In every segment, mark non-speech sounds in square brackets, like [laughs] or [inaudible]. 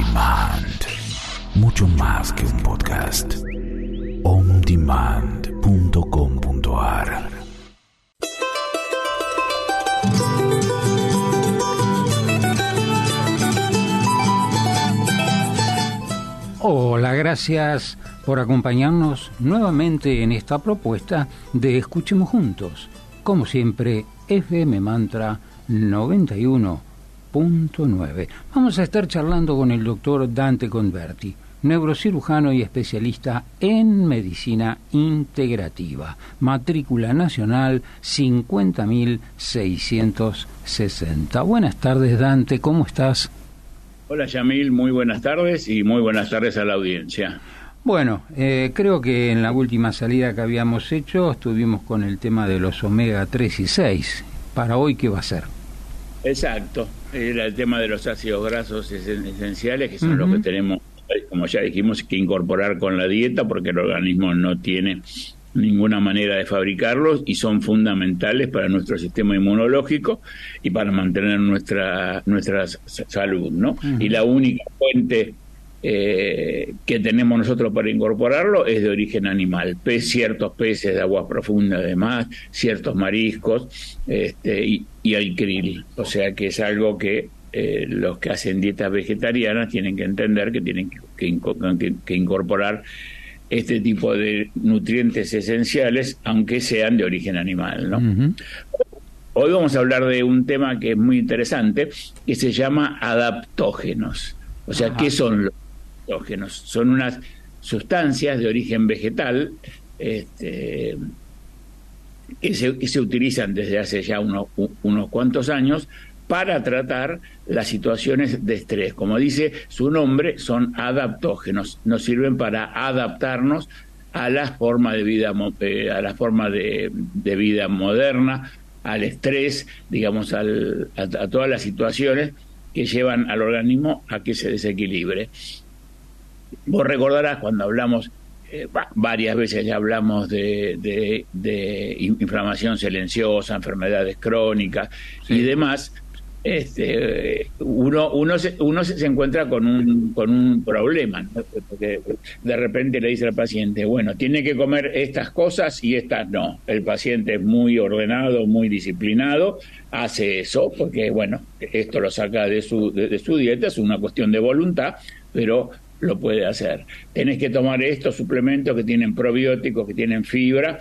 Demand. Mucho más que un podcast. ondemand.com.ar Hola, gracias por acompañarnos nuevamente en esta propuesta de Escuchemos Juntos. Como siempre, FM Mantra 91.9. Vamos a estar charlando con el doctor Dante Converti, neurocirujano y especialista en medicina integrativa. Matrícula nacional 50.660. Buenas tardes, Dante, ¿cómo estás? Hola Yamil, muy buenas tardes y muy buenas tardes a la audiencia. Bueno, eh, creo que en la última salida que habíamos hecho estuvimos con el tema de los omega 3 y 6. ¿Para hoy qué va a ser? Exacto, era el tema de los ácidos grasos esenciales, que son los que tenemos, como ya dijimos, que incorporar con la dieta porque el organismo no tiene ninguna manera de fabricarlos y son fundamentales para nuestro sistema inmunológico y para mantener nuestra nuestra salud, ¿no? Y la única fuente eh, que tenemos nosotros para incorporarlo es de origen animal, ciertos peces de aguas profundas además, ciertos mariscos este, y, el krill, o sea que es algo que eh, los que hacen dietas vegetarianas tienen que entender que tienen que incorporar este tipo de nutrientes esenciales, aunque sean de origen animal. ¿no? Hoy vamos a hablar de un tema que es muy interesante, que se llama adaptógenos. O sea, ¿qué son los Son unas sustancias de origen vegetal este, que, se, utilizan desde hace ya unos cuantos años para tratar las situaciones de estrés. Como dice su nombre, son adaptógenos, nos sirven para adaptarnos a la forma de vida, eh, a la forma de, vida moderna, al estrés, digamos, a, todas las situaciones que llevan al organismo a que se desequilibre. Vos recordarás cuando hablamos, eh, varias veces ya hablamos de, inflamación silenciosa, enfermedades crónicas y demás, este, uno, uno, se, uno se encuentra con un, con un problema, porque de repente le dice al paciente, bueno, tiene que comer estas cosas y estas no. El paciente es muy ordenado, muy disciplinado, hace eso, porque bueno, esto lo saca de su, de su dieta, es una cuestión de voluntad, pero lo puede hacer. Tenés que tomar estos suplementos que tienen probióticos, que tienen fibra,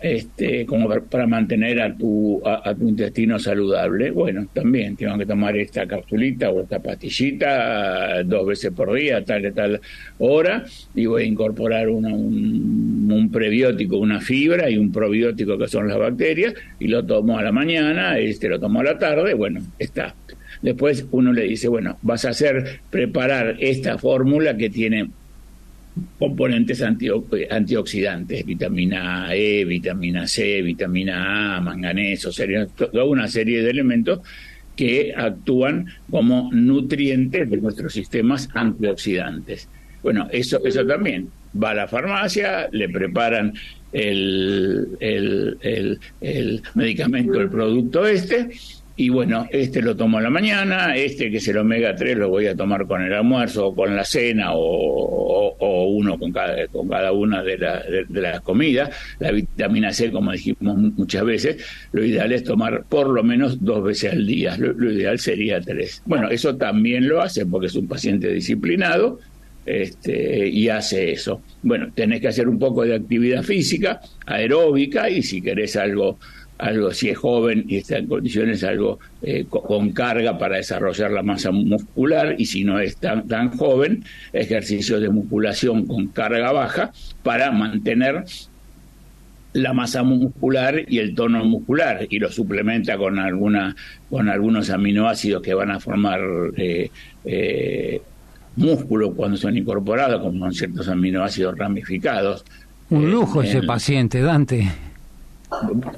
este, como para mantener a tu, a, tu intestino saludable. Bueno, también tengo que tomar esta capsulita o esta pastillita dos veces por día, tal y tal hora, y voy a incorporar un, un, prebiótico, una fibra y un probiótico que son las bacterias, y lo tomo a la mañana, este lo tomo a la tarde, bueno, está. Después uno le dice, bueno, vas a hacer preparar esta fórmula que tiene componentes antioxidantes, vitamina E, vitamina C, vitamina A, manganeso, toda una serie de elementos que actúan como nutrientes de nuestros sistemas antioxidantes. Bueno, eso, eso también. Va a la farmacia, le preparan el, el, el, el medicamento, el producto este, y bueno, este lo tomo a la mañana, este que es el omega 3 lo voy a tomar con el almuerzo o con la cena o, uno con cada, con cada una de, de, las comidas. La vitamina C, como dijimos muchas veces, lo ideal es tomar por lo menos dos veces al día. Lo, ideal sería tres. Bueno, eso también lo hace porque es un paciente disciplinado, este, y hace eso. Bueno, tenés que hacer un poco de actividad física, aeróbica, y si querés algo algo si es joven y está en condiciones algo eh, con carga para desarrollar la masa muscular y si no es tan, tan joven, ejercicios de musculación con carga baja para mantener la masa muscular y el tono muscular y lo suplementa con alguna con algunos aminoácidos que van a formar eh, eh, músculo cuando son incorporados como son ciertos aminoácidos ramificados. Un lujo ese paciente Dante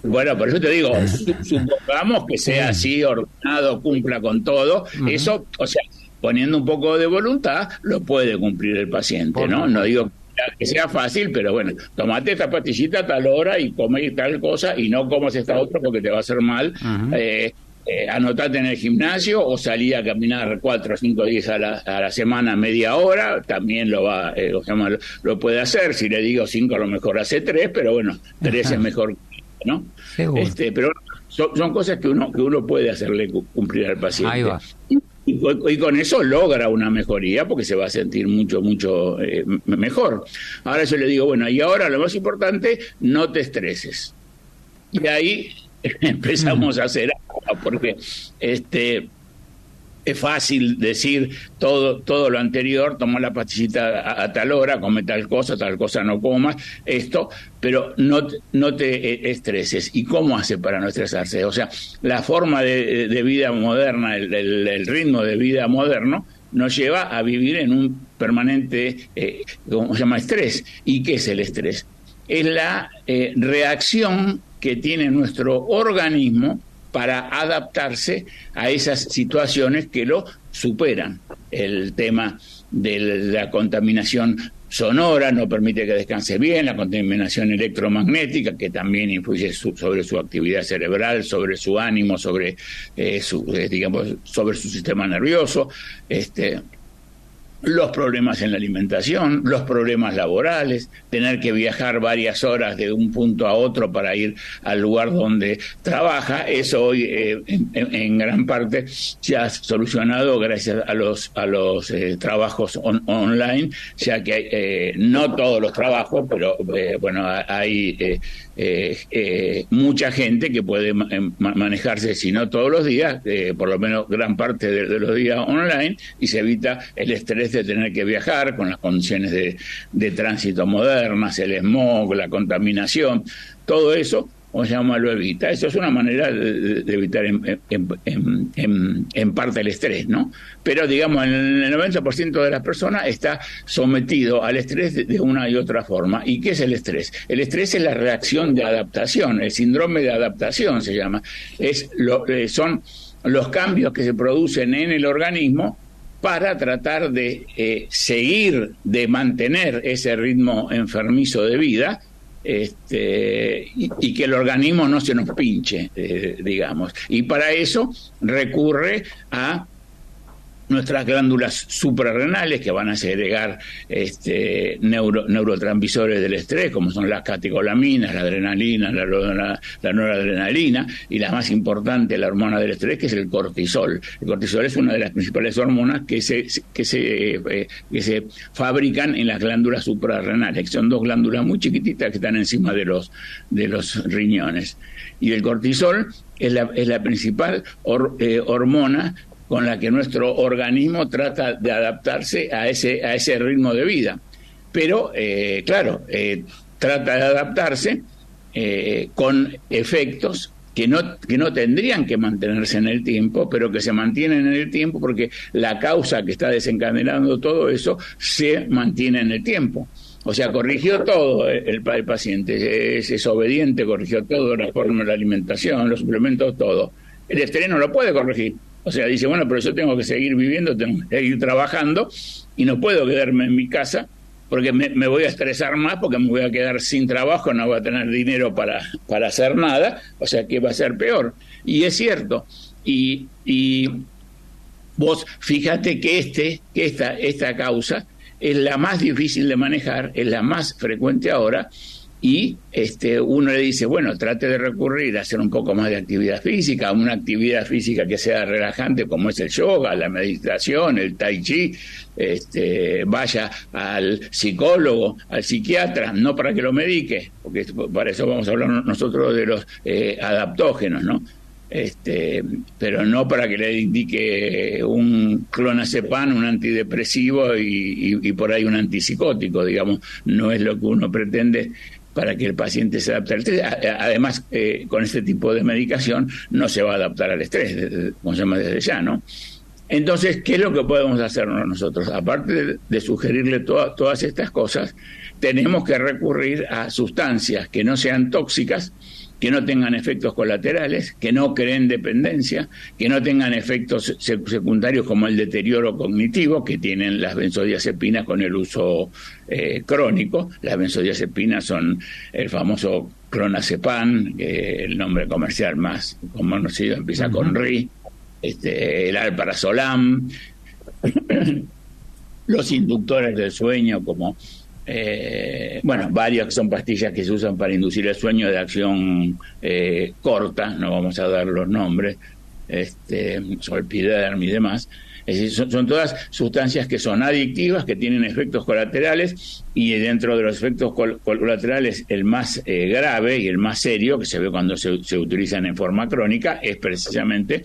bueno, por eso te digo, [laughs] supongamos que sea así, ordenado, cumpla con todo. Eso, o sea, poniendo un poco de voluntad, lo puede cumplir el paciente, ¿no? No digo que sea fácil, pero bueno, tomate esta pastillita a tal hora y come tal cosa y no comas esta otra porque te va a hacer mal. Eh, eh, anotate en el gimnasio o salí a caminar cuatro o cinco días a la, a la semana, media hora, también lo va, eh, lo, puede hacer. Si le digo cinco, a lo mejor hace tres, pero bueno, tres es mejor, ¿no? Este, pero son, cosas que uno que uno puede hacerle cumplir al paciente. Ahí va. Y, con eso logra una mejoría porque se va a sentir mucho, mucho eh, mejor. Ahora yo le digo, bueno, y ahora lo más importante, no te estreses. Y ahí [laughs] empezamos a hacer algo, porque este es fácil decir todo, todo lo anterior, toma la pastillita a, tal hora, come tal cosa, tal cosa no comas, esto, pero no, no te eh, estreses. ¿Y cómo hace para no estresarse? O sea, la forma de, vida moderna, el, ritmo de vida moderno, nos lleva a vivir en un permanente, eh, ¿cómo se llama? Estrés. ¿Y qué es el estrés? Es la eh, reacción que tiene nuestro organismo para adaptarse a esas situaciones que lo superan. El tema de la contaminación sonora no permite que descanse bien, la contaminación electromagnética que también influye sobre su actividad cerebral, sobre su ánimo, sobre eh, su, eh, digamos, sobre su sistema nervioso, este, los problemas en la alimentación, los problemas laborales, tener que viajar varias horas de un punto a otro para ir al lugar donde trabaja, eso hoy eh, en, gran parte se ha solucionado gracias a los a los eh, trabajos online, ya que eh, no todos los trabajos, pero bueno hay mucha gente que puede manejarse, si no todos los días, por lo menos gran parte de los días online y se evita el estrés de tener que viajar con las condiciones de, tránsito modernas, el smog, la contaminación, todo eso o se llama lo evita. Eso es una manera de, evitar en, parte el estrés, ¿no? Pero digamos, el 90% de las personas está sometido al estrés de, una y otra forma. ¿Y qué es el estrés? El estrés es la reacción de adaptación, el síndrome de adaptación se llama. Es lo, eh, son los cambios que se producen en el organismo para tratar de eh, seguir, de mantener ese ritmo enfermizo de vida este, y, que el organismo no se nos pinche, eh, digamos. Y para eso recurre a nuestras glándulas suprarrenales que van a segregar este, neurotransmisores del estrés, como son las catecolaminas, la adrenalina, la, la, noradrenalina, y la más importante, la hormona del estrés, que es el cortisol. El cortisol es una de las principales hormonas que se, que se, eh, que se fabrican en las glándulas suprarrenales, que son dos glándulas muy chiquititas que están encima de los, de los riñones. Y el cortisol es la, es la principal eh, hormona con la que nuestro organismo trata de adaptarse a ese, a ese ritmo de vida. Pero, eh, claro, eh, trata de adaptarse eh, con efectos que no, que no tendrían que mantenerse en el tiempo, pero que se mantienen en el tiempo porque la causa que está desencadenando todo eso se mantiene en el tiempo. O sea, corrigió todo el, paciente, es, es, obediente, corrigió todo, la forma de la alimentación, los suplementos, todo. El estrés no lo puede corregir. O sea, dice, bueno, pero yo tengo que seguir viviendo, tengo que seguir trabajando y no puedo quedarme en mi casa porque me, voy a estresar más, porque me voy a quedar sin trabajo, no voy a tener dinero para, para hacer nada, o sea que va a ser peor. Y es cierto. Y, y vos fíjate que, este, que esta, esta causa es la más difícil de manejar, es la más frecuente ahora, y este, uno le dice, bueno, trate de recurrir a hacer un poco más de actividad física, una actividad física que sea relajante como es el yoga, la meditación, el tai chi, este, vaya al psicólogo, al psiquiatra, no para que lo medique, porque para eso vamos a hablar nosotros de los eh, adaptógenos, ¿no? Este, pero no para que le indique un clonazepam, un antidepresivo y, y por ahí un antipsicótico, digamos, no es lo que uno pretende para que el paciente se adapte al estrés. Además, eh, con este tipo de medicación no se va a adaptar al estrés, como se llama desde ya, ¿no? Entonces, ¿qué es lo que podemos hacer nosotros? Aparte de, sugerirle todas estas cosas, tenemos que recurrir a sustancias que no sean tóxicas, que no tengan efectos colaterales, que no creen dependencia, que no tengan efectos secundarios como el deterioro cognitivo que tienen las benzodiazepinas con el uso eh, crónico. Las benzodiazepinas son el famoso clonazepam, el nombre comercial más conocido empieza con RI, este, el alparazolam, [clears throat] los inductores del sueño como eh, bueno, varios que son pastillas que se usan para inducir el sueño de acción eh, corta, no vamos a dar los nombres, este, solpiderm y demás. son, todas sustancias que son adictivas, que tienen efectos colaterales y dentro de los efectos colaterales el más eh, grave y el más serio que se ve cuando se, se utilizan en forma crónica es precisamente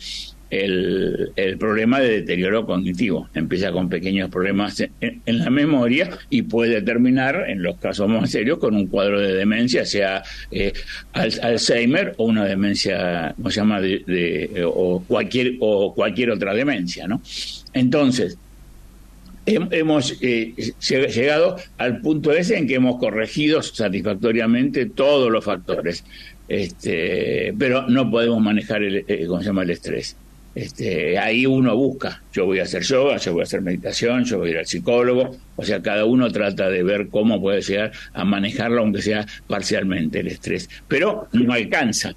el, problema de deterioro cognitivo. Empieza con pequeños problemas en, la memoria y puede terminar, en los casos más serios, con un cuadro de demencia, sea eh, Alzheimer o una demencia, ¿cómo se llama?, de, o, cualquier, o cualquier otra demencia, ¿no? Entonces, hemos eh, llegado al punto ese en que hemos corregido satisfactoriamente todos los factores. Este, pero no podemos manejar el, eh, ¿cómo se llama? el estrés. Este, ahí uno busca, yo voy a hacer yoga, yo voy a hacer meditación, yo voy a ir al psicólogo, o sea, cada uno trata de ver cómo puede llegar a manejarlo, aunque sea parcialmente el estrés, pero no alcanza,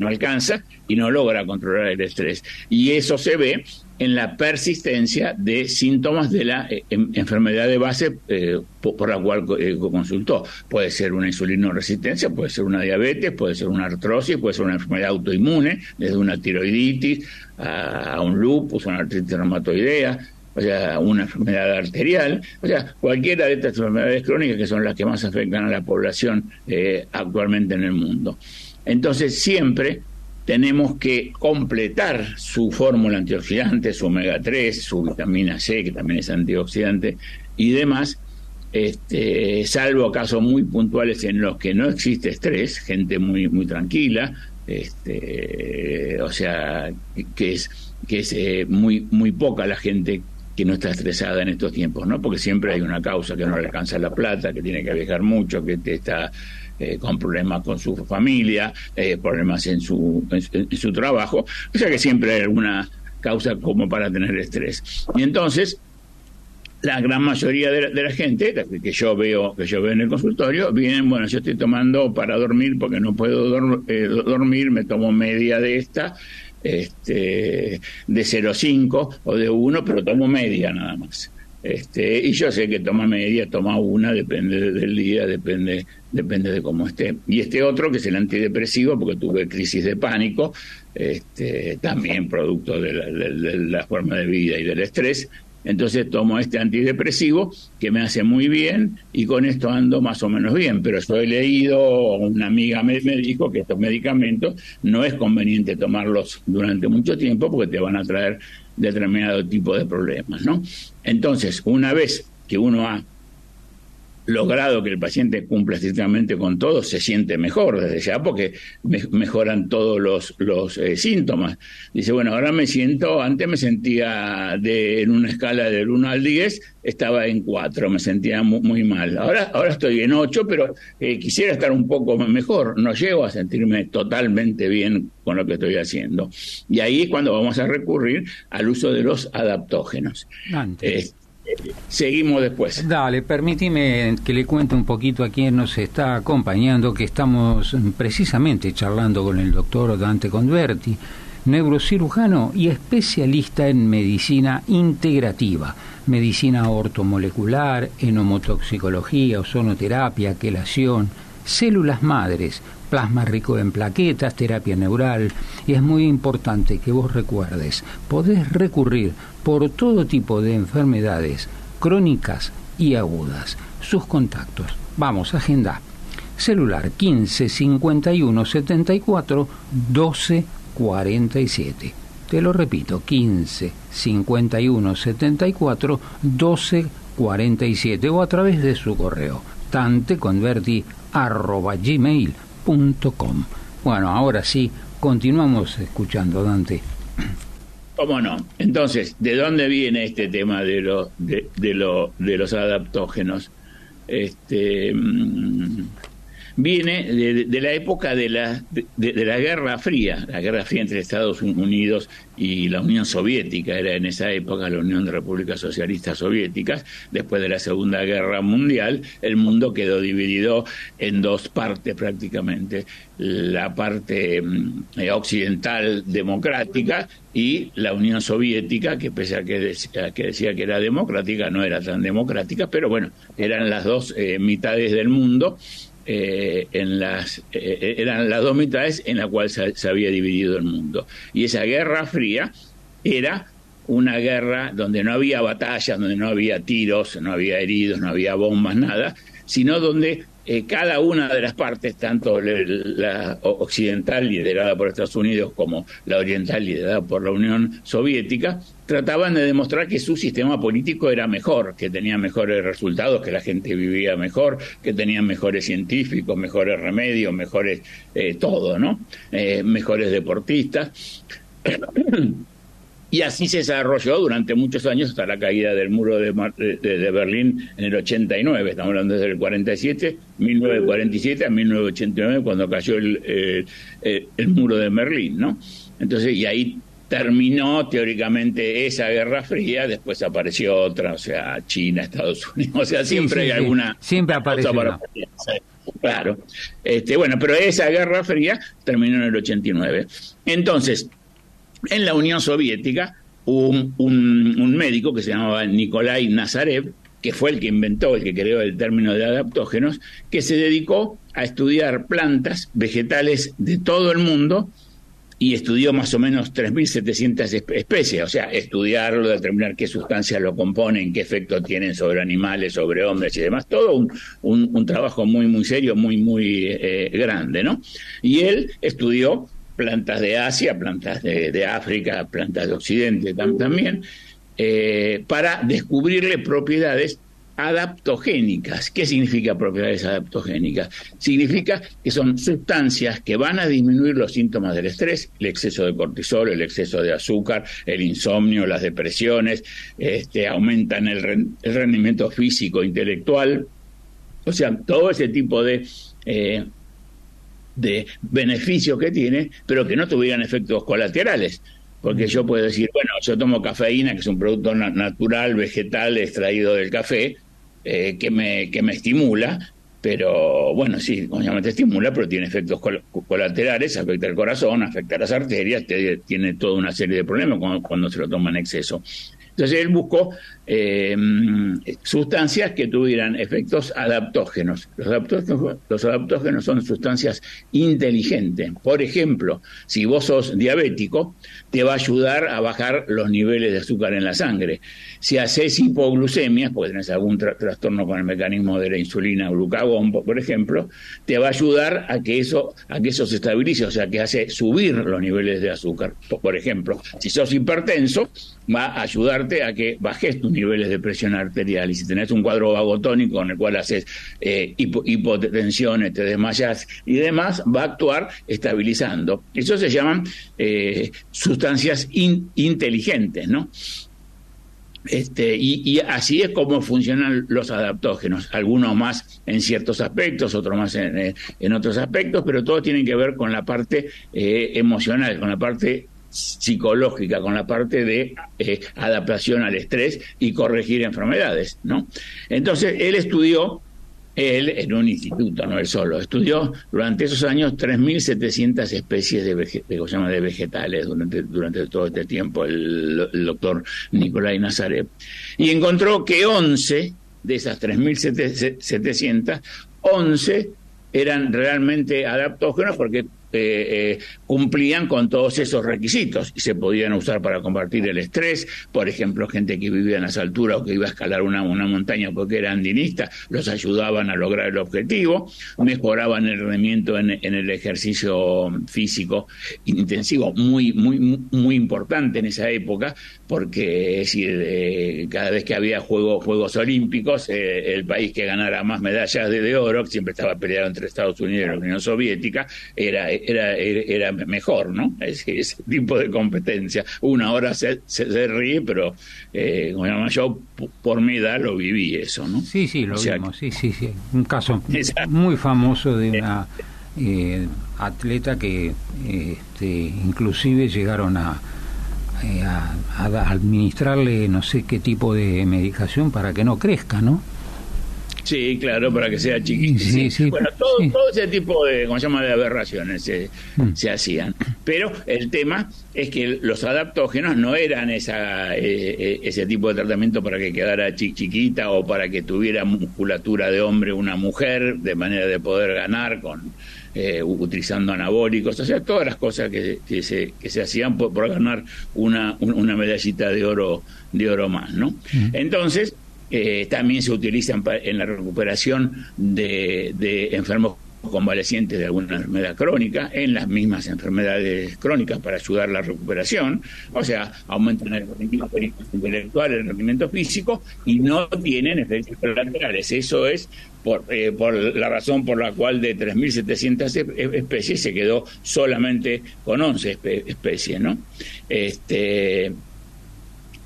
no alcanza y no logra controlar el estrés. Y eso se ve en la persistencia de síntomas de la eh, enfermedad de base eh, por, la cual eh, consultó. Puede ser una insulinoresistencia, puede ser una diabetes, puede ser una artrosis, puede ser una enfermedad autoinmune, desde una tiroiditis a, un lupus, una artritis reumatoidea, o sea, una enfermedad arterial, o sea, cualquiera de estas enfermedades crónicas que son las que más afectan a la población actualmente en el mundo. Entonces, siempre tenemos que completar su fórmula antioxidante, su omega 3, su vitamina C, que también es antioxidante, y demás, este, salvo casos muy puntuales en los que no existe estrés, gente muy, muy tranquila, este, o sea, que es, que es eh, muy, muy poca la gente que no está estresada en estos tiempos, ¿no? Porque siempre hay una causa que no le alcanza la plata, que tiene que viajar mucho, que te está eh, con problemas con su familia, eh, problemas en su, en, su trabajo, o sea que siempre hay alguna causa como para tener estrés. Y entonces, la gran mayoría de la, gente que yo veo que yo veo en el consultorio vienen bueno yo estoy tomando para dormir porque no puedo eh, dormir me tomo media de esta este de 0,5 o de 1 pero tomo media nada más este, y yo sé que toma media, toma una, depende del día, depende, depende de cómo esté. Y este otro, que es el antidepresivo, porque tuve crisis de pánico, este, también producto de la, forma de vida y del estrés. Entonces tomo este antidepresivo que me hace muy bien y con esto ando más o menos bien. Pero yo he leído, una amiga me, me dijo que estos medicamentos no es conveniente tomarlos durante mucho tiempo porque te van a traer determinado tipo de problemas, ¿no? Entonces, una vez que uno ha logrado que el paciente cumpla estrictamente con todo, se siente mejor desde ya porque mejoran todos los, los eh, síntomas. Dice, bueno, ahora me siento, antes me sentía de, en una escala del 1 al 10, estaba en 4, me sentía muy, mal. Ahora, ahora estoy en 8, pero eh, quisiera estar un poco mejor. No llego a sentirme totalmente bien con lo que estoy haciendo. Y ahí es cuando vamos a recurrir al uso de los adaptógenos. Antes. Seguimos después. Dale, permíteme que le cuente un poquito a quien nos está acompañando, que estamos precisamente charlando con el doctor Dante Converti, neurocirujano y especialista en medicina integrativa, medicina ortomolecular, enomotoxicología, ozonoterapia, quelación, células madres, plasma rico en plaquetas, terapia neural, y es muy importante que vos recuerdes, podés recurrir por todo tipo de enfermedades crónicas y agudas. Sus contactos. Vamos, agenda. Celular 15 51 74 12 47. Te lo repito, 15 51 74 12 47 o a través de su correo tanteconverti arroba gmail bueno, ahora sí, continuamos escuchando, Dante. ¿Cómo no? Entonces, ¿de dónde viene este tema de, lo, de, de los adaptógenos? Este, mm, viene de, la época de la, de, la Guerra Fría, la Guerra Fría entre Estados Unidos y la Unión Soviética, era en esa época la Unión de Repúblicas Socialistas Soviéticas, después de la Segunda Guerra Mundial, el mundo quedó dividido en dos partes prácticamente, la parte mm, eh, occidental democrática y la Unión Soviética, que pese a que, decía que, decía que era democrática, no era tan democrática, pero bueno, eran las dos eh, mitades del mundo eh, en las, eh, eran las dos mitades en las cuales se, había dividido el mundo. Y esa guerra fría era una guerra donde no había batallas, donde no había tiros, no había heridos, no había bombas, nada, sino donde eh, cada una de las partes, tanto la occidental liderada por Estados Unidos como la oriental liderada por la Unión Soviética, trataban de demostrar que su sistema político era mejor, que tenía mejores resultados, que la gente vivía mejor, que tenían mejores científicos, mejores remedios, mejores eh, todo, ¿no? Eh, mejores deportistas. [clears throat] Y así se desarrolló durante muchos años hasta la caída del muro de, de, Berlín en el 89. Estamos hablando desde el 47, 1947 a 1989, cuando cayó el, el, muro de Berlín, ¿no? Entonces, y ahí terminó teóricamente esa Guerra Fría, después apareció otra, o sea, China, Estados Unidos, o sea, siempre hay alguna... Siempre aparece Claro. Este, bueno, pero esa Guerra Fría terminó en el 89. Entonces, en la Unión Soviética hubo un, médico que se llamaba Nikolai Nazarev, que fue el que inventó, el que creó el término de adaptógenos, que se dedicó a estudiar plantas, vegetales de todo el mundo y estudió más o menos 3.700 especies, o sea, estudiarlo, determinar qué sustancias lo componen, qué efecto tienen sobre animales, sobre hombres y demás, todo un, trabajo muy, muy serio, muy, muy eh, grande, ¿no? Y él estudió plantas de Asia, plantas de, África, plantas de Occidente también, eh, para descubrirle propiedades adaptogénicas. ¿Qué significa propiedades adaptogénicas? Significa que son sustancias que van a disminuir los síntomas del estrés, el exceso de cortisol, el exceso de azúcar, el insomnio, las depresiones, este, aumentan el, rendimiento físico, intelectual, o sea, todo ese tipo de eh, de beneficios que tiene, pero que no tuvieran efectos colaterales. Porque yo puedo decir, bueno, yo tomo cafeína, que es un producto natural, vegetal, extraído del café, eh, que, me, que me estimula, pero bueno, sí, obviamente estimula, pero tiene efectos colaterales, afecta el corazón, afecta las arterias, tiene toda una serie de problemas cuando, cuando se lo toma en exceso. Entonces él buscó eh, sustancias que tuvieran efectos adaptógenos. Los adaptógenos. son sustancias inteligentes. Por ejemplo, si vos sos diabético, te va a ayudar a bajar los niveles de azúcar en la sangre. Si haces hipoglucemia, porque tenés algún trastorno con el mecanismo de la insulina glucagón, por ejemplo, te va a ayudar a que eso, a que eso se estabilice, o sea, que hace subir los niveles de azúcar. Por ejemplo, si sos hipertenso, va a ayudarte a que bajes tus niveles de presión arterial. Y si tenés un cuadro vagotónico con el cual haces eh, hipotensiones, te desmayas y demás, va a actuar estabilizando. Eso se llaman eh, sustancias inteligentes, ¿no? Este, y, así es como funcionan los adaptógenos, algunos más en ciertos aspectos, otros más en, eh, otros aspectos, pero todo tiene que ver con la parte emocional, con la parte psicológica, con la parte de eh, adaptación al estrés y corregir enfermedades, ¿no? Entonces, él estudió, él en un instituto, no él solo, estudió durante esos años 3.700 especies de, de vegetales durante, durante todo este tiempo, el, el doctor Nicolai Nazaret, y encontró que 11 de esas 3.700, 11 eran realmente adaptógenos porque eh, eh, cumplían con todos esos requisitos y se podían usar para combatir el estrés. Por ejemplo, gente que vivía en las alturas o que iba a escalar una, una montaña porque era andinista, los ayudaban a lograr el objetivo, mejoraban el rendimiento en, el ejercicio físico intensivo, muy, muy, muy importante en esa época, porque decir, eh, cada vez que había juegos, Juegos Olímpicos, eh, el país que ganara más medallas de, oro, que siempre estaba peleado entre Estados Unidos y la Unión Soviética, era era, era mejor, ¿no? Ese, ese tipo de competencia. Una hora se, se, ríe, pero eh, yo por mi edad lo viví eso, ¿no? Sí, sí, lo vimos, sí, sí, sí. Un caso [laughs] muy famoso de una eh, atleta que este, inclusive llegaron a, eh, a, a administrarle no sé qué tipo de medicación para que no crezca, ¿no? Sí, claro, para que sea chiquito. bueno, todo, todo, ese tipo de, ¿cómo se llama?, de aberraciones se, mm. se, hacían. Pero el tema es que los adaptógenos no eran esa, eh, eh, ese tipo de tratamiento para que quedara chiquita o para que tuviera musculatura de hombre una mujer, de manera de poder ganar con eh, utilizando anabólicos, o sea, todas las cosas que, que, se, que se hacían por, ganar una, una medallita de oro, de oro más, ¿no? Mm. Entonces, eh, también se utilizan en la recuperación de, enfermos convalecientes de alguna enfermedad crónica, en las mismas enfermedades crónicas para ayudar a la recuperación, o sea, aumentan el rendimiento intelectual, el rendimiento físico y no tienen efectos colaterales. Eso es por, eh, por la razón por la cual de 3.700 especies se quedó solamente con 11 especies, ¿no? Este,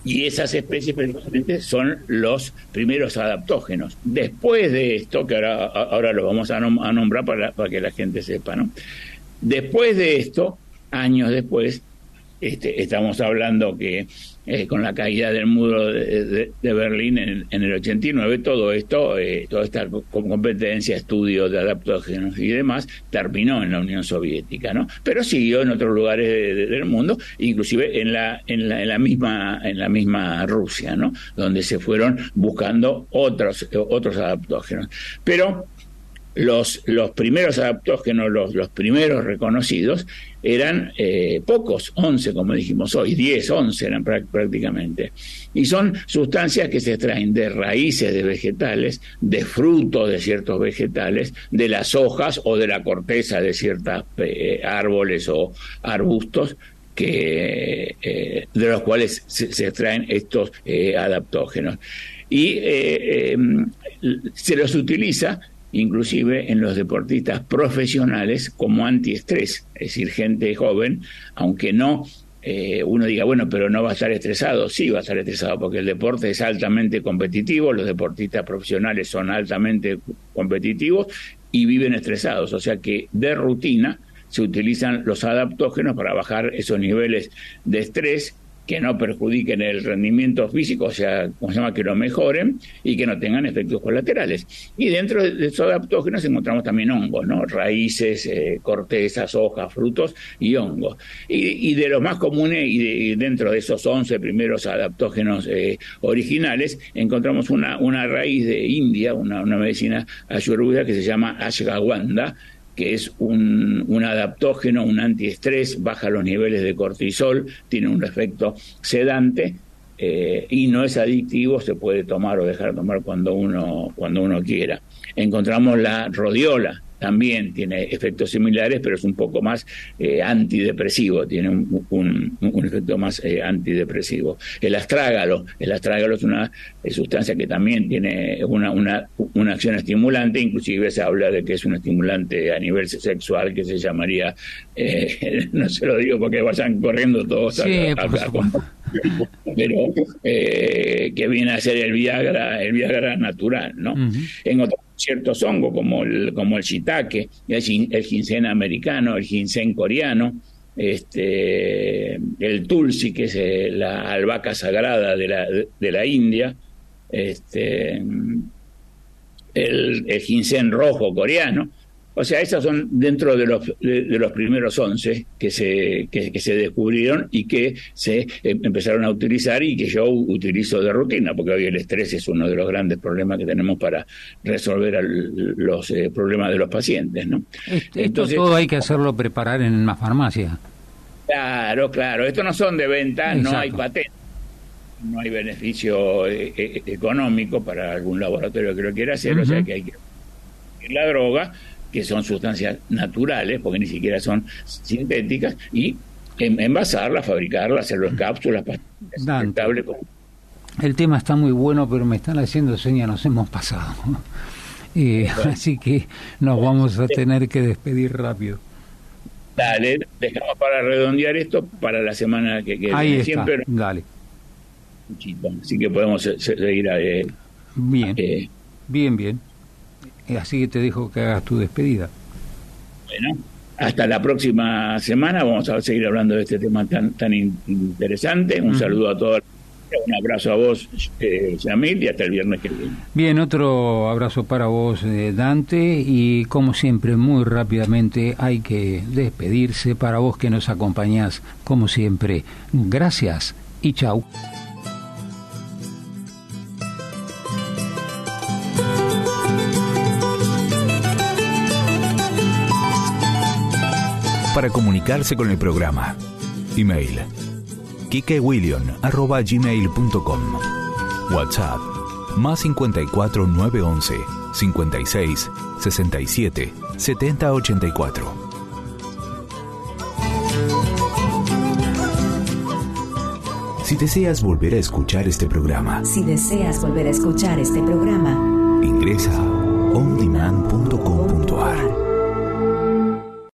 y esas especies precisamente son los primeros adaptógenos. Después de esto, que ahora, ahora lo vamos a, nombrar para, para, que la gente sepa, ¿no? Después de esto, años después, este, estamos hablando que eh, con la caída del muro de, Berlín en, el 89, todo esto, eh, toda esta competencia, estudio de adaptógenos y demás, terminó en la Unión Soviética, ¿no? Pero siguió en otros lugares del mundo, inclusive en la, en la, en la misma, en la misma Rusia, ¿no? Donde se fueron buscando otros, otros adaptógenos. Pero los, los primeros adaptógenos, los, los primeros reconocidos, eran eh, pocos, 11 como dijimos hoy, 10, 11 eran prácticamente. Y son sustancias que se extraen de raíces de vegetales, de frutos de ciertos vegetales, de las hojas o de la corteza de ciertos eh, árboles o arbustos, que, eh, de los cuales se, se extraen estos adaptógenos. Y se los utiliza inclusive en los deportistas profesionales como antiestrés, es decir, gente joven, aunque no eh, uno diga, bueno, pero no va a estar estresado, sí va a estar estresado porque el deporte es altamente competitivo, los deportistas profesionales son altamente competitivos y viven estresados, o sea que de rutina se utilizan los adaptógenos para bajar esos niveles de estrés que no perjudiquen el rendimiento físico, o sea, como se llama, que lo mejoren y que no tengan efectos colaterales. Y dentro de esos adaptógenos encontramos también hongos, ¿no? Raíces, eh, cortezas, hojas, frutos y hongos. Y, de los más comunes, y, dentro de esos 11 primeros adaptógenos eh, originales, encontramos una, una raíz de India, una, una medicina ayurveda que se llama ashwagandha, que es un, un, adaptógeno, un antiestrés, baja los niveles de cortisol, tiene un efecto sedante eh, y no es adictivo, se puede tomar o dejar de tomar cuando uno, cuando uno quiera. Encontramos la rodiola, también tiene efectos similares, pero es un poco más eh, antidepresivo, tiene un, efecto más eh, antidepresivo. El astrágalo, el astrágalo es una sustancia que también tiene una, una, una acción estimulante, inclusive se habla de que es un estimulante a nivel sexual que se llamaría, eh, [laughs] no se lo digo porque vayan corriendo todos a, pero que viene a ser el Viagra, el Viagra natural, ¿no? En otros ciertos hongos como el, como el shiitake, el, ginseng americano, el ginseng coreano, este, el tulsi, que es eh, la albahaca sagrada de la, de la India, este, el, el ginseng rojo coreano, o sea, esas son dentro de los, de, los primeros 11 que se, que, se descubrieron y que se eh, empezaron a utilizar y que yo utilizo de rutina, porque hoy el estrés es uno de los grandes problemas que tenemos para resolver los eh, problemas de los pacientes. ¿no? Entonces, todo hay que hacerlo preparar en una farmacia. Claro, claro. Estos no son de venta, no hay patente no hay beneficio eh, económico para algún laboratorio que lo quiera hacer, o sea que hay que la droga que son sustancias naturales, porque ni siquiera son sintéticas, y envasarlas, fabricarlas, hacer las cápsulas, El tema está muy bueno, pero me están haciendo señas, nos hemos pasado. [laughs] Eh, así que nos vamos a tener que despedir rápido. Dale, dejamos para redondear esto para la semana que, que Ahí viene. está, Siempre dale. Así que podemos se- se- seguir. eh, Bien, eh, bien, bien. Eh, Así que te dejo que hagas tu despedida. bueno, hasta la próxima semana. Vamos a seguir hablando de este tema tan, tan in- interesante. Un saludo a todos. Un abrazo a vos, eh, Yamil, y hasta el viernes que viene. Bien, otro abrazo para vos, eh, Dante, y como siempre, muy rápidamente hay que despedirse para vos que nos acompañás, como siempre. Gracias y chau. Para comunicarse con el programa. Email. kikewilliam.gmail.com WhatsApp. Más 54 911 56 67 70 84. Si deseas volver a escuchar este programa, Si deseas volver a escuchar este programa, ingresa ondemand.com.ar